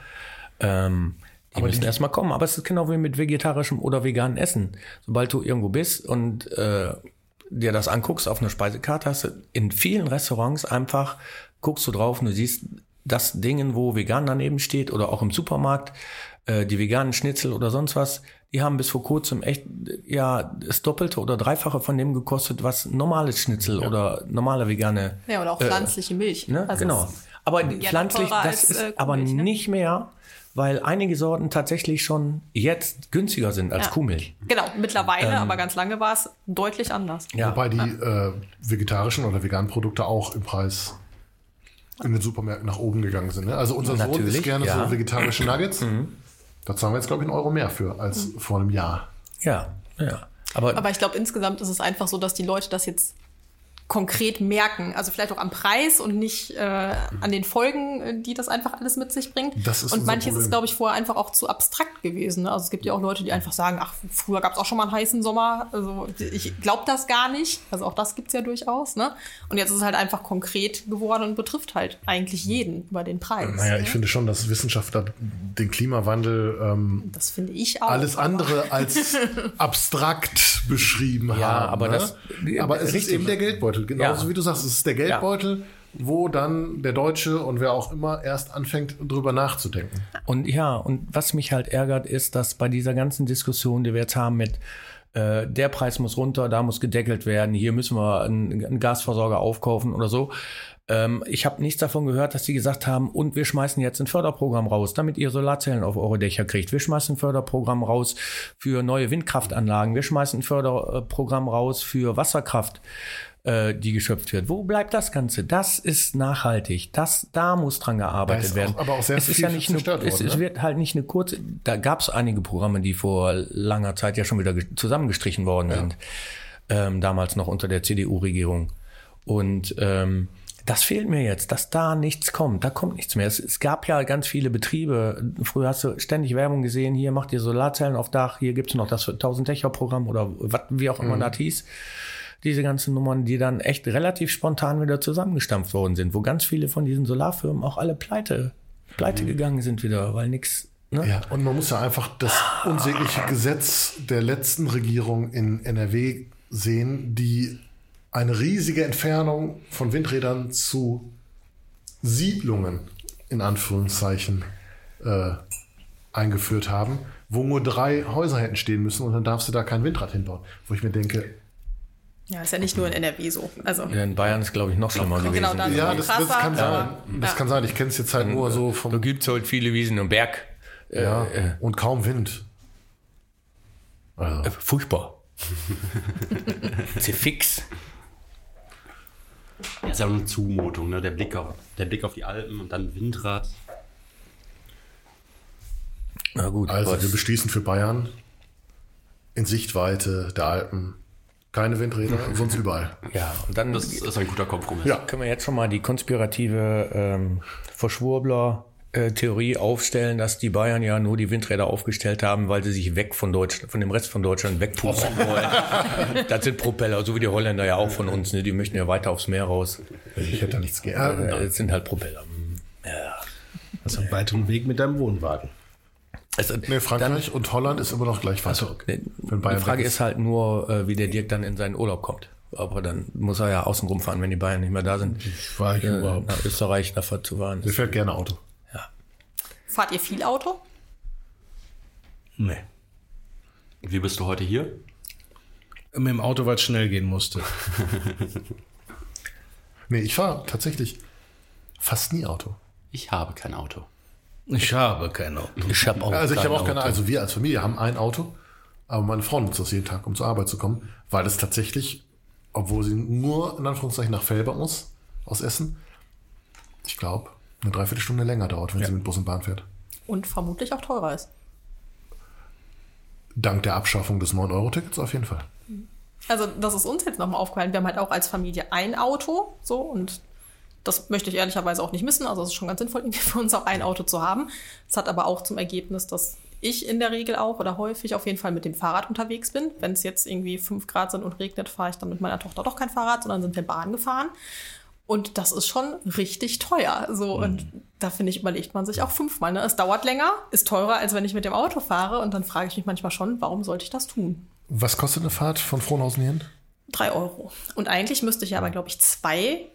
Ähm, die müssen erstmal kommen. Aber es ist genau wie mit vegetarischem oder veganem Essen. Sobald du irgendwo bist und äh, dir das anguckst auf einer Speisekarte, hast du in vielen Restaurants einfach, guckst du drauf und du siehst das Dingen, wo vegan daneben steht oder auch im Supermarkt, äh, die veganen Schnitzel oder sonst was, die haben bis vor kurzem echt ja das Doppelte oder Dreifache von dem gekostet, was normales Schnitzel oder normale vegane Ja, oder auch pflanzliche Milch. Ne? Also genau. Aber ja pflanzlich, das als, ist äh, aber ne? nicht mehr, weil einige Sorten tatsächlich schon jetzt günstiger sind als Ja. Kuhmilch. Genau, mittlerweile, Ähm. aber ganz lange war es deutlich anders. Ja. Wobei die äh, vegetarischen oder veganen Produkte auch im Preis in den Supermärkten nach oben gegangen sind. Ne? Also unser Sohn Natürlich, isst gerne ja. [CLEARS THROAT] Mhm. so vegetarische Nuggets. Da zahlen wir jetzt, glaube ich, einen Euro mehr für als vor einem Jahr. ja, ja. Aber, Aber ich glaube, insgesamt ist es einfach so, dass die Leute das jetzt konkret merken. Also vielleicht auch am Preis und nicht äh, an den Folgen, äh, die das einfach alles mit sich bringt. Das ist und manches Problem. ist, glaube ich, vorher einfach auch zu abstrakt gewesen. Ne? Also es gibt ja auch Leute, die einfach sagen, ach, früher gab es auch schon mal einen heißen Sommer. Also ich glaube das gar nicht. Also auch das gibt's ja durchaus. Ne? Und jetzt ist es halt einfach konkret geworden und betrifft halt eigentlich jeden über den Preis. Naja, ne? ich finde schon, dass Wissenschaftler den Klimawandel ähm, das finde ich auch. alles aber- andere [LAUGHS] als abstrakt beschrieben Ja, haben. aber ne? das- aber es ist richtig. eben der Geldbeutel. Genauso Ja. wie du sagst, es ist der Geldbeutel, wo dann der Deutsche und wer auch immer erst anfängt, drüber nachzudenken. Und ja, und was mich halt ärgert, ist, dass bei dieser ganzen Diskussion, die wir jetzt haben mit äh, der Preis muss runter, da muss gedeckelt werden, hier müssen wir einen, einen Gasversorger aufkaufen oder so. Ähm, ich habe nichts davon gehört, dass die gesagt haben, und wir schmeißen jetzt ein Förderprogramm raus, damit ihr Solarzellen auf eure Dächer kriegt. Wir schmeißen ein Förderprogramm raus für neue Windkraftanlagen. Wir schmeißen ein Förderprogramm raus für Wasserkraft äh, die geschöpft wird. Wo bleibt das Ganze? Das ist nachhaltig. Das, da muss dran gearbeitet ist werden. auch- aber auch sehr es ist viel ja nicht nur, es, worden, es ne? wird halt nicht eine kurze, da gab es einige Programme, die vor langer Zeit ja schon wieder ge- zusammengestrichen worden sind. Ähm, damals noch unter der CDU-Regierung. Und ähm, das fehlt mir jetzt, dass da nichts kommt. Da kommt nichts mehr. Es, es gab ja ganz viele Betriebe. Früher hast du ständig Werbung gesehen. Hier macht ihr Solarzellen auf Dach. Hier gibt's noch das 1000 Dächer Programm oder was, wie auch immer das hieß. Diese ganzen Nummern, die dann echt relativ spontan wieder zusammengestampft worden sind, wo ganz viele von diesen Solarfirmen auch alle pleite, pleite gegangen sind wieder, weil nix. Ne? Ja, und man muss ja einfach das unsägliche Gesetz der letzten Regierung in NRW sehen, die eine riesige Entfernung von Windrädern zu Siedlungen in Anführungszeichen äh, eingeführt haben, wo nur drei Häuser hätten stehen müssen und dann darfst du da kein Windrad hinbauen. Wo ich mir denke, Ja, ist ja nicht nur in NRW so. Also Ja, in Bayern ist, glaube ich, noch schlimmer gewesen. genau, ja, das, das kann sein. Das ja. kann sein. Ich kenne es jetzt halt nur so Da vom gibt's halt viele Wiesen und Berg. Äh, ja, und kaum Wind. Also. äh, furchtbar. Ist ja fix. Das ist ja auch eine Zumutung, ne? Der Blick auf, der Blick auf die Alpen und dann Windrad. Na gut. Also, was- wir beschließen für Bayern in Sichtweite der Alpen keine Windräder, sonst überall. ja, und dann Das ist ein guter Kompromiss. Ja. können wir jetzt schon mal die konspirative ähm, Verschwurbler äh, Theorie aufstellen, dass die Bayern ja nur die Windräder aufgestellt haben, weil sie sich weg von Deutschland, von dem Rest von Deutschland wegpusten wollen. [LAUGHS] das sind Propeller, so wie die Holländer ja auch von uns, ne? Die möchten ja weiter aufs Meer raus. Ich hätte da nichts. Äh, es sind halt Propeller. Hast einen weiteren Weg mit deinem Wohnwagen. Es, Nee, Frankreich und Holland ist immer noch gleich weit zurück. Ne, die Frage weg ist halt nur, äh, wie der Dirk dann in seinen Urlaub kommt. Aber dann muss er ja außen rumfahren, wenn die Bayern nicht mehr da sind. War ich Äh, überhaupt. nach Österreich dafür zu fahren. Der fährt gerne Auto. fahrt ihr viel Auto? Nee. Wie bist du heute hier? Mit dem Auto, weil es schnell gehen musste. [LAUGHS] Nee, ich fahre tatsächlich fast nie Auto. Ich habe kein Auto. Ich habe kein Auto. Ich habe auch Also ich kein habe auch keine, Auto. also wir als Familie haben ein Auto, aber meine Frau nutzt das jeden Tag, um zur Arbeit zu kommen, weil es tatsächlich, obwohl sie nur in Anführungszeichen nach Felbert muss, aus Essen, ich glaube, eine Dreiviertelstunde länger dauert, wenn sie mit Bus und Bahn fährt. Und vermutlich auch teurer ist. Dank der Abschaffung des 9-Euro-Tickets auf jeden Fall. Also, das ist uns jetzt nochmal aufgefallen. Wir haben halt auch als Familie ein Auto, so, und das möchte ich ehrlicherweise auch nicht missen. Also, es ist schon ganz sinnvoll, irgendwie für uns auch ein Auto zu haben. Es hat aber auch zum Ergebnis, dass ich in der Regel auch oder häufig auf jeden Fall mit dem Fahrrad unterwegs bin. Wenn es jetzt irgendwie fünf Grad sind und regnet, fahre ich dann mit meiner Tochter doch kein Fahrrad, sondern sind wir Bahn gefahren. Und das ist schon richtig teuer. So, und da finde ich, überlegt man sich auch fünfmal. Ne? Es dauert länger, ist teurer, als wenn ich mit dem Auto fahre. Und dann frage ich mich manchmal schon, warum sollte ich das tun? Was kostet eine Fahrt von Frohnhausen hierhin? Drei Euro. Und eigentlich müsste ich ja aber, glaube ich, zwei,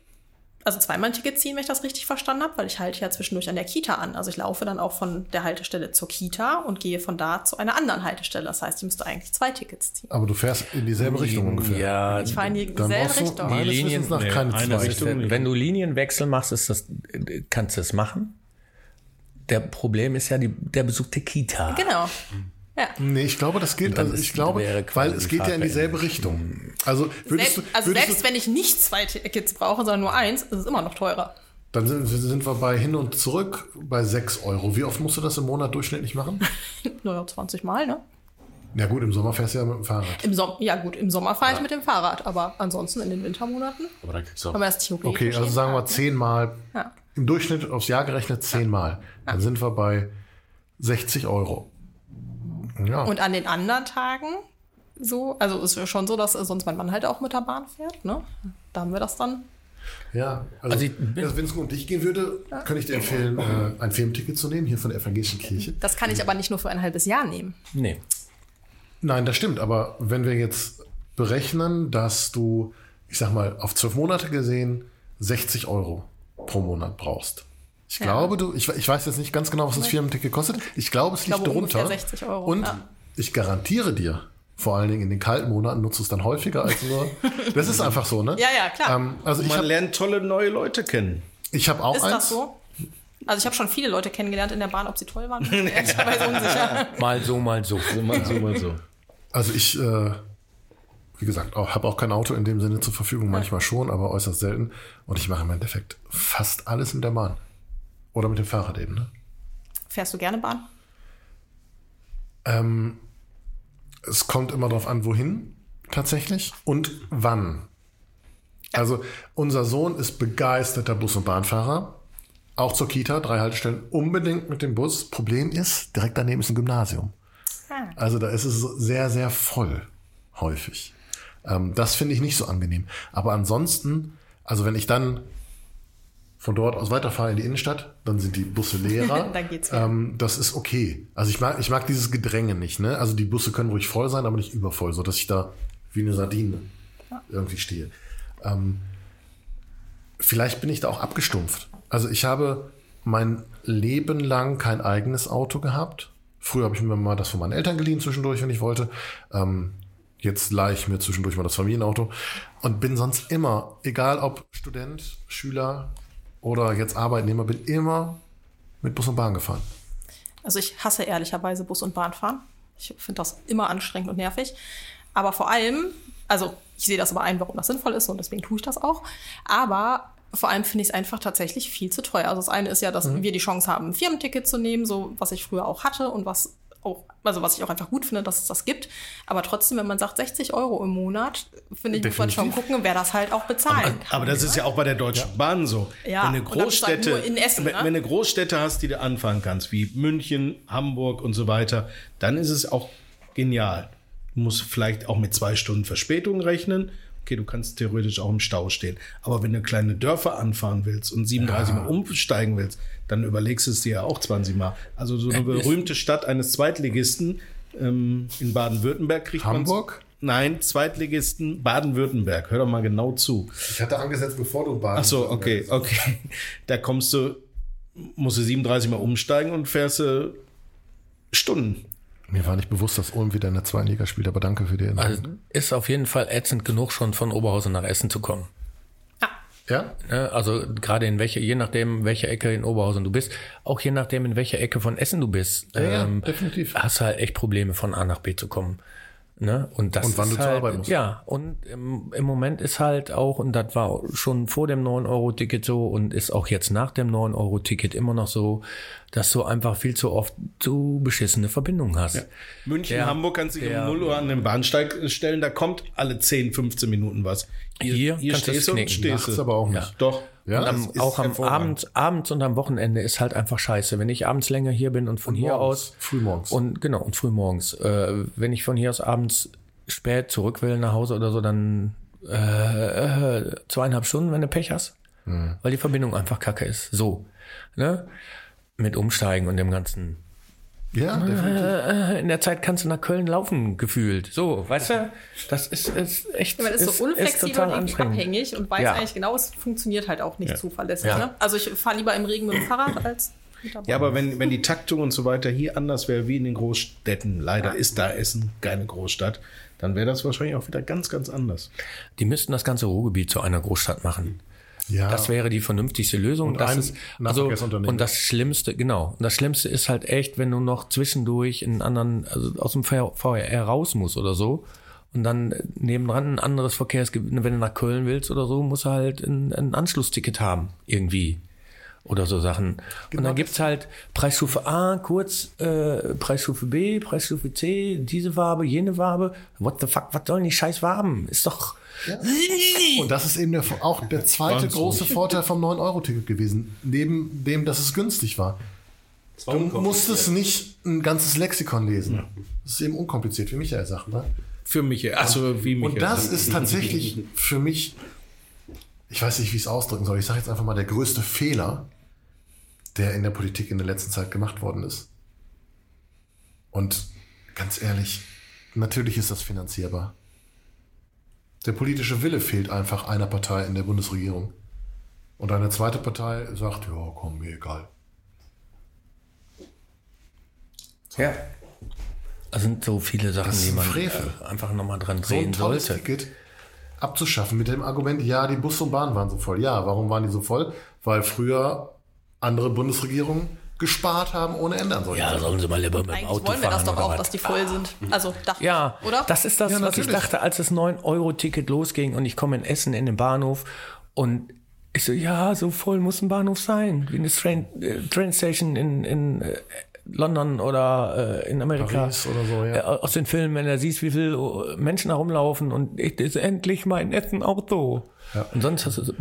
also zweimal ein Ticket ziehen, wenn ich das richtig verstanden habe, weil ich halte ja zwischendurch an der Kita an. Also ich laufe dann auch von der Haltestelle zur Kita und gehe von da zu einer anderen Haltestelle. Das heißt, ich müsste eigentlich zwei Tickets ziehen. Aber du fährst in dieselbe Richtung ungefähr. Ja, Ich fahre in die Dann selbe brauchst du Richtung. meines Linien- nach nee, keine eine zwei. Richtung. wenn du Linienwechsel machst, ist das, kannst du es machen. Der Problem ist ja die, der Besuch der Kita. Genau. Ja. Nee, ich glaube, das geht, dann also ich glaube, weil es geht ja in dieselbe Richtung. Also würdest Selbst, du, also würdest selbst du, wenn ich nicht zwei Tickets brauche, sondern nur eins, ist es immer noch teurer. dann sind, sind wir bei hin und zurück bei 6 Euro. Wie oft musst du das im Monat durchschnittlich machen? [LAUGHS] Naja, 20 Mal, ne? Ja gut, im Sommer fährst du ja mit dem Fahrrad. Im Som ja gut, im Sommer fahre ich mit dem Fahrrad, aber ansonsten in den Wintermonaten Aber da kriegst du kann man das theoretisch Okay, also sagen wir ne? zehnmal, Ja. im Durchschnitt aufs Jahr gerechnet zehnmal. Dann sind wir bei 60 Euro. Ja, Und an den anderen Tagen so, also ist ja schon so, dass äh, sonst mein Mann halt auch mit der Bahn fährt, ne? Da haben wir das dann. ja. Also, Also bin- wenn es nur um dich gehen würde, könnte ich dir empfehlen, äh, ein Filmticket zu nehmen, hier von der Evangelischen Kirche. Das kann ich aber nicht nur für ein halbes Jahr nehmen. Nee. Nein, das stimmt. Aber wenn wir jetzt berechnen, dass du, ich sag mal, auf zwölf Monate gesehen 60 Euro pro Monat brauchst. Ich Ja. glaube, du, ich, ich weiß jetzt nicht ganz genau, was das Firmenticket kostet. Ich glaube, es liegt glaube, drunter. ungefähr 60 Euro, Und ja. ich garantiere dir, vor allen Dingen in den kalten Monaten nutzt du es dann häufiger als nur. [LAUGHS] Das ist einfach so, ne? Ja, ja, klar. Ähm, also ich Man habe lernt tolle neue Leute kennen. ich hab auch ist eins. das so? Also ich habe schon viele Leute kennengelernt in der Bahn, ob sie toll waren. [LAUGHS] bin ich Ehrlicherweise unsicher. [LAUGHS] Mal so, mal so. So mal so, mal so. Also ich, äh, wie gesagt, habe auch kein Auto in dem Sinne zur Verfügung, manchmal schon, aber äußerst selten. Und ich mache im Endeffekt fast alles mit der Bahn. Oder mit dem Fahrrad eben. Ne? Fährst du gerne Bahn? Ähm, es kommt immer darauf an, wohin tatsächlich und wann. Also unser Sohn ist begeisterter Bus- und Bahnfahrer. Auch zur Kita, drei Haltestellen, unbedingt mit dem Bus. Problem ist, direkt daneben ist ein Gymnasium. Ah. Also da ist es sehr, sehr voll, häufig. Ähm, das finde ich nicht so angenehm. Aber ansonsten, also wenn ich dann von dort aus weiterfahre in die Innenstadt, dann sind die Busse leerer. [LAUGHS] Dann geht's wieder. ähm, Das ist okay. Also ich mag, ich mag dieses Gedränge nicht. Ne? Also die Busse können ruhig voll sein, aber nicht übervoll, so dass ich da wie eine Sardine irgendwie stehe. Ähm, vielleicht bin ich da auch abgestumpft. Also ich habe mein Leben lang kein eigenes Auto gehabt. Früher habe ich mir mal das von meinen Eltern geliehen zwischendurch, wenn ich wollte. Ähm, jetzt leihe ich mir zwischendurch mal das Familienauto und bin sonst immer, egal ob Student, Schüler oder jetzt Arbeitnehmer, bin immer mit Bus und Bahn gefahren. Also ich hasse ehrlicherweise Bus- und Bahnfahren. Ich finde das immer anstrengend und nervig. Aber vor allem, also ich sehe das aber ein, warum das sinnvoll ist und deswegen tue ich das auch. Aber vor allem finde ich es einfach tatsächlich viel zu teuer. Also das eine ist ja, dass wir die Chance haben, ein Firmenticket zu nehmen, so was ich früher auch hatte und was auch, also was ich auch einfach gut finde, dass es das gibt. Aber trotzdem, wenn man sagt 60 Euro im Monat, finde ich, muss man schon Definitiv. gucken, wer das halt auch bezahlen kann. Aber das ist ja auch bei der Deutschen Bahn so. Ja, wenn du halt Großstädte, in Essen, wenn, ne? wenn du Großstädte hast, die du anfahren kannst, wie München, Hamburg und so weiter, dann ist es auch genial. Du musst vielleicht auch mit zwei Stunden Verspätung rechnen. Okay, du kannst theoretisch auch im Stau stehen. Aber wenn du kleine Dörfer anfahren willst und 37 Mal umsteigen willst, dann überlegst du es dir ja auch 20 Mal. Also so eine berühmte Stadt eines Zweitligisten ähm, in Baden-Württemberg kriegt man. Hamburg? Nein, Zweitligisten Baden-Württemberg. Hör doch mal genau zu. Ich hatte angesetzt, bevor du Bahn. Ach so, okay, okay. [LAUGHS] Da kommst du, musst du 37 Mal umsteigen und fährst du Stunden. Mir war nicht bewusst, dass Ulm wieder in der zweiten Liga spielt, aber danke für die Erinnerung. Also ist auf jeden Fall ätzend genug, schon von Oberhausen nach Essen zu kommen. ja? Ne? Also gerade in welche, je nachdem, welche Ecke in Oberhausen du bist, auch je nachdem, in welche Ecke von Essen du bist, ja, definitiv. hast du halt echt Probleme, von A nach B zu kommen. Ne? Und, das Und wann ist du zur halt, Arbeit musst. Ja, und im, im Moment ist halt auch, und das war schon vor dem 9-Euro-Ticket so und ist auch jetzt nach dem 9-Euro-Ticket immer noch so, dass du einfach viel zu oft zu beschissene Verbindungen hast. München, Der- Hamburg kannst du dich der- um 0 Uhr an den Bahnsteig stellen, da kommt alle 10, 15 Minuten was. Hier kannst du es stehst du und stehst du. aber auch nicht. Doch. Ja, Und am, auch am. Abend, abends und am Wochenende ist halt einfach scheiße. Wenn ich abends länger hier bin und von hier morgens, aus. frühmorgens. Und genau, und frühmorgens. Äh, wenn ich von hier aus abends spät zurück will nach Hause oder so, dann äh, äh, zweieinhalb Stunden, wenn du Pech hast. Hm. Weil die Verbindung einfach kacke ist. So. Ne? Mit Umsteigen und dem ganzen. Ja, definitiv. Äh, in der Zeit kannst du nach Köln laufen, gefühlt. So, weißt du? Das ist, ist echt. Man ist, so unflexibel total und abhängig und weiß Ja. eigentlich genau, es funktioniert halt auch nicht zuverlässig. Ja. Ne? Also ich fahre lieber im Regen mit dem Fahrrad als. Ja, aber wenn, wenn die Taktung und so weiter hier anders wäre wie in den Großstädten, leider ist da Essen keine Großstadt, dann wäre das wahrscheinlich auch wieder ganz, ganz anders. Die müssten das ganze Ruhrgebiet zu einer Großstadt machen. Ja. Das wäre die vernünftigste Lösung. Und das ist, also, und das Schlimmste, genau. Und das Schlimmste ist halt echt, wenn du noch zwischendurch in einen anderen, also aus dem VR raus musst oder so. Und dann nebendran ein anderes Verkehrsgebiet, wenn du nach Köln willst oder so, musst du halt ein, ein Anschlussticket haben, irgendwie. oder so Sachen. und Genau dann gibt's halt Preisstufe A, kurz, äh, Preisstufe B, Preisstufe C, diese Farbe, jene Farbe. What the fuck, was sollen die scheiß Farben? Ist doch. Und das ist eben der, auch der zweite große Vorteil vom 9-Euro-Ticket gewesen. Neben dem, dass es günstig war. Du musstest nicht ein ganzes Lexikon lesen. Das ist eben unkompliziert, wie Michael sagt. Ne? Für mich, also wie mich. Und das ist tatsächlich für mich, ich weiß nicht, wie ich es ausdrücken soll. Ich sage jetzt einfach mal der größte Fehler, der in der Politik in der letzten Zeit gemacht worden ist. Und ganz ehrlich, natürlich ist das finanzierbar. Der politische Wille fehlt einfach einer Partei in der Bundesregierung. Und eine zweite Partei sagt, ja, komm, mir egal. Ja. Es sind so viele Sachen, Das ist die man Frevel. äh, einfach nochmal dran so ein drehen sollte. Ticket abzuschaffen mit dem Argument, ja, die Bus und Bahn waren so voll. Ja, warum waren die so voll? Weil früher andere Bundesregierungen gespart haben ohne Ende an solchen Ja, sollen sie mal lieber mit dem Eigentlich Auto wollen wir das doch auch, was? dass die voll sind. Also dachte Ja, ich, oder? das ist das, Ja, was ich dachte, als das 9-Euro-Ticket losging und ich komme in Essen in den Bahnhof und ich so, ja, so voll muss ein Bahnhof sein, wie eine Train, äh, Train Station in, in äh, London oder äh, in Amerika. Paris oder so, ja. Äh, aus den Filmen, wenn du siehst, wie viele Menschen herumlaufen und ich, das ist endlich mein Essen-Auto. Und sonst hast du so,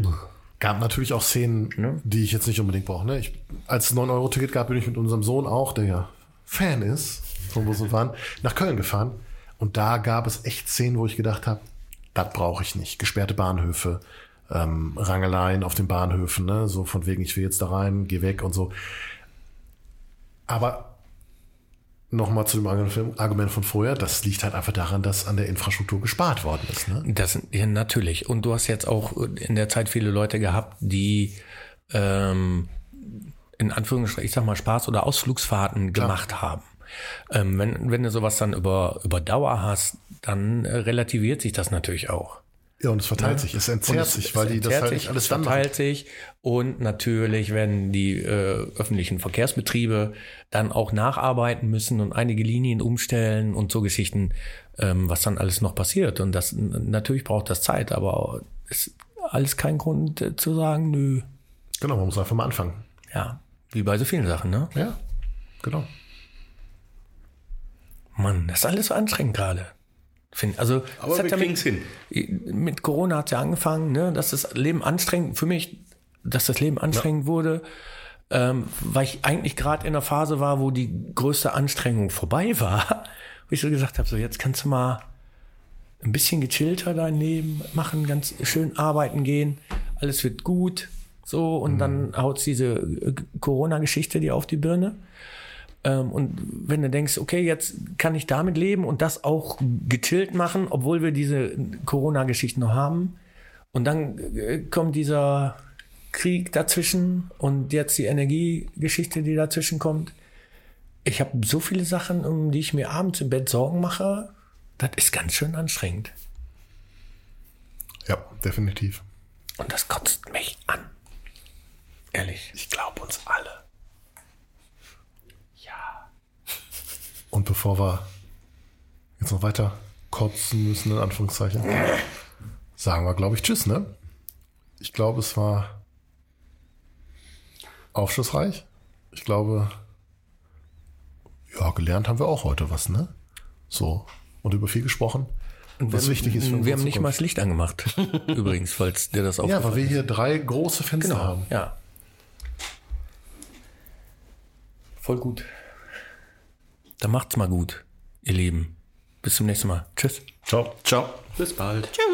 Gab natürlich auch Szenen, die ich jetzt nicht unbedingt brauche. Ne? Ich, als es 9-Euro-Ticket gab, bin ich mit unserem Sohn auch, der ja Fan ist von Bus und Bahn, nach Köln gefahren. Und da gab es echt Szenen, wo ich gedacht habe, das brauche ich nicht. Gesperrte Bahnhöfe, ähm, Rangeleien auf den Bahnhöfen, ne? so von wegen, ich will jetzt da rein, geh weg und so. Aber nochmal zu dem Argument von vorher, das liegt halt einfach daran, dass an der Infrastruktur gespart worden ist. Ne? Das ja, natürlich. Und du hast jetzt auch in der Zeit viele Leute gehabt, die ähm, in Anführungsstrichen, ich sag mal, Spaß- oder Ausflugsfahrten gemacht haben. Ähm, wenn, wenn du sowas dann über, über Dauer hast, dann äh, relativiert sich das natürlich auch. Ja, und es verteilt sich, es entzerrt es- sich, weil die das halt nicht alles es dann machen. verteilt sich und natürlich werden die äh, öffentlichen Verkehrsbetriebe dann auch nacharbeiten müssen und einige Linien umstellen und so Geschichten, ähm, was dann alles noch passiert. Und das natürlich braucht das Zeit, aber ist alles kein Grund äh, zu sagen, nö, Genau, man muss einfach mal anfangen. ja, wie bei so vielen Sachen, ne? Ja, genau. Mann, das ist alles so anstrengend gerade. Find- Also, Aber hat wir ja mit- hin. Mit Corona hat es ja angefangen, ne, dass das Leben anstrengend, für mich, dass das Leben anstrengend wurde, ähm, weil ich eigentlich gerade in einer Phase war, wo die größte Anstrengung vorbei [LAUGHS] war, wo ich so gesagt habe, so jetzt kannst du mal ein bisschen gechillter dein Leben machen, ganz schön arbeiten gehen, alles wird gut, so, und dann haut's diese äh, Corona-Geschichte dir auf die Birne. Ähm, und wenn du denkst, okay, jetzt kann ich damit leben und das auch gechillt machen, obwohl wir diese Corona-Geschichten noch haben. Und dann äh, kommt dieser Krieg dazwischen und jetzt die Energiegeschichte, die dazwischen kommt. Ich habe so viele Sachen, um die ich mir abends im Bett Sorgen mache. Das ist ganz schön anstrengend. Ja, definitiv. Und das kotzt mich an. Ehrlich. Ich glaube uns alle. Und bevor wir jetzt noch weiter kotzen müssen, in Anführungszeichen, sagen wir, glaube ich, Tschüss, ne? Ich glaube, es war aufschlussreich. Ich glaube, ja, gelernt haben wir auch heute was, ne? So. Und über viel gesprochen. Und was wichtig ist für Wir unsere haben nicht mal das Licht angemacht. [LAUGHS] Übrigens, falls dir das Ja, aufgefallen weil wir hier drei große Fenster Genau, haben. ja. Voll gut. Dann macht's mal gut, ihr Lieben. Bis zum nächsten Mal. Tschüss. Ciao. Ciao. Bis bald. Tschüss.